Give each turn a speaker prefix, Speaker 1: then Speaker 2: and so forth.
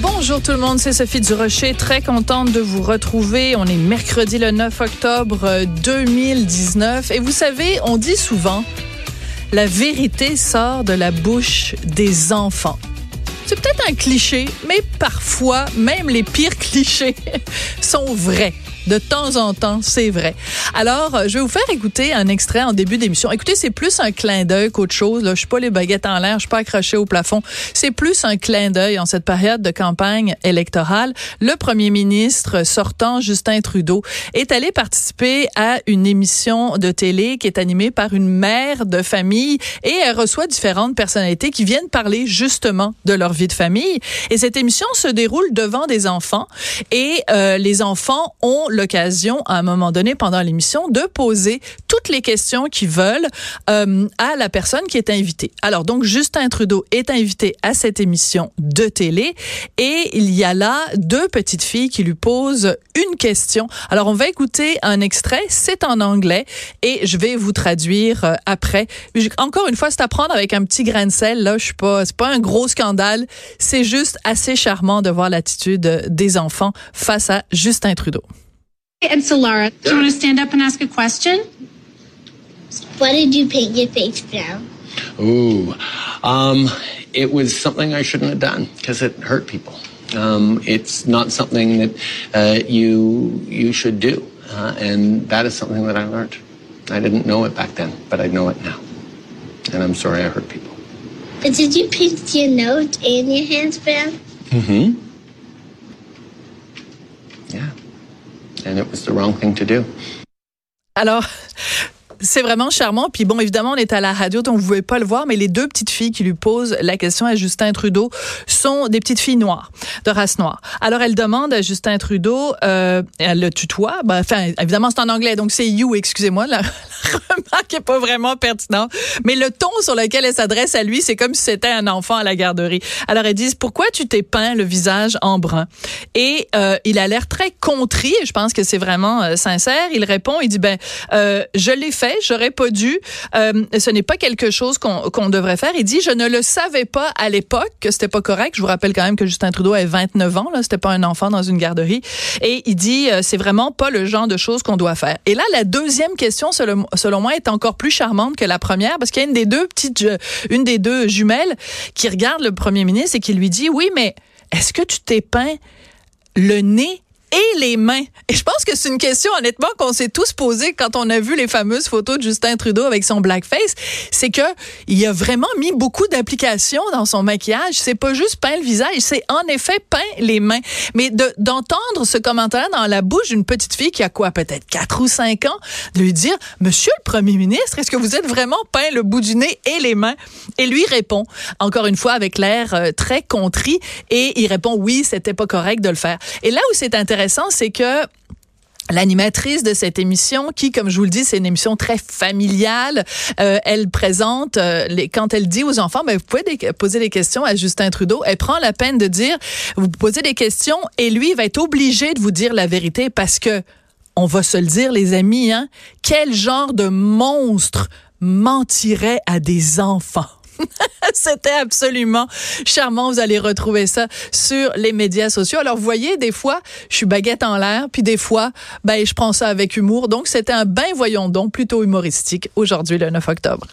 Speaker 1: Bonjour tout le monde, c'est Sophie Durocher, très contente de vous retrouver. On est mercredi le 9 octobre 2019 et vous savez, on dit souvent, la vérité sort de la bouche des enfants. C'est peut-être un cliché, mais parfois, même les pires clichés sont vrais. De temps en temps, c'est vrai. Alors, euh, je vais vous faire écouter un extrait en début d'émission. Écoutez, c'est plus un clin d'œil qu'autre chose. Là. Je suis pas les baguettes en l'air, je suis pas accroché au plafond. C'est plus un clin d'œil en cette période de campagne électorale. Le premier ministre sortant, Justin Trudeau, est allé participer à une émission de télé qui est animée par une mère de famille et elle reçoit différentes personnalités qui viennent parler justement de leur vie de famille. Et cette émission se déroule devant des enfants et euh, les enfants ont l'occasion, à un moment donné, pendant l'émission, de poser toutes les questions qu'ils veulent euh, à la personne qui est invitée. Alors, donc, Justin Trudeau est invité à cette émission de télé et il y a là deux petites filles qui lui posent une question. Alors, on va écouter un extrait, c'est en anglais et je vais vous traduire euh, après. Encore une fois, c'est à prendre avec un petit grain de sel. Là, je suis pas, c'est pas un gros scandale. C'est juste assez charmant de voir l'attitude des enfants face à Justin Trudeau.
Speaker 2: And Solara, do you want to stand up and ask a question?
Speaker 3: Why did you paint your face brown?
Speaker 4: Ooh, um, it was something I shouldn't have done because it hurt people. Um, it's not something that uh, you you should do, uh, and that is something that I learned. I didn't know it back then, but I know it now, and I'm sorry I hurt people.
Speaker 3: But did you paint your nose and your hands brown?
Speaker 4: Mm-hmm.
Speaker 1: Alors, c'est vraiment charmant. Puis bon, évidemment, on est à la radio, donc vous pouvez pas le voir, mais les deux petites filles qui lui posent la question à Justin Trudeau sont des petites filles noires, de race noire. Alors, elle demande à Justin Trudeau, euh, elle le tutoie, ben, enfin, évidemment, c'est en anglais, donc c'est you, excusez-moi, la remarque est pas vraiment pertinente, mais le ton sur lequel elle s'adresse à lui, c'est comme si c'était un enfant à la garderie. Alors, elle dit, pourquoi tu t'es peint le visage en brun? Et euh, il a l'air très contrit, et je pense que c'est vraiment euh, sincère. Il répond, il dit, ben, euh, je l'ai fait, j'aurais pas dû. Euh, ce n'est pas quelque chose qu'on qu'on devrait faire. Il dit, je ne le savais pas à l'époque que c'était pas correct. Je vous rappelle quand même que Justin Trudeau avait 29 ans, là, c'était pas un enfant dans une garderie. Et il dit, euh, c'est vraiment pas le genre de choses qu'on doit faire. Et là, la deuxième question, selon, selon moi, est encore plus charmante que la première parce qu'il y a une des deux petites, une des deux jumelles qui regarde le premier ministre et qui lui dit, oui, mais est-ce que tu t'es peint le nez et les mains. Et je pense que c'est une question, honnêtement, qu'on s'est tous posée quand on a vu les fameuses photos de Justin Trudeau avec son blackface. C'est que il a vraiment mis beaucoup d'applications dans son maquillage. C'est pas juste peint le visage, c'est en effet peint les mains. Mais de, d'entendre ce commentaire dans la bouche d'une petite fille qui a quoi, peut-être 4 ou 5 ans, de lui dire, Monsieur le Premier ministre, est-ce que vous êtes vraiment peint le bout du nez et les mains? Et lui répond, encore une fois, avec l'air euh, très contrit, et il répond, oui, c'était pas correct de le faire. Et là où c'est intéressant, c'est que L'animatrice de cette émission, qui, comme je vous le dis, c'est une émission très familiale, euh, elle présente, euh, les, quand elle dit aux enfants, ben, vous pouvez poser des questions à Justin Trudeau, elle prend la peine de dire, vous posez des questions et lui va être obligé de vous dire la vérité parce que, on va se le dire, les amis, hein, quel genre de monstre mentirait à des enfants? C'était absolument charmant. Vous allez retrouver ça sur les médias sociaux. Alors, vous voyez, des fois, je suis baguette en l'air, puis des fois, ben, je prends ça avec humour. Donc, c'était un bain voyons donc plutôt humoristique aujourd'hui, le 9 octobre.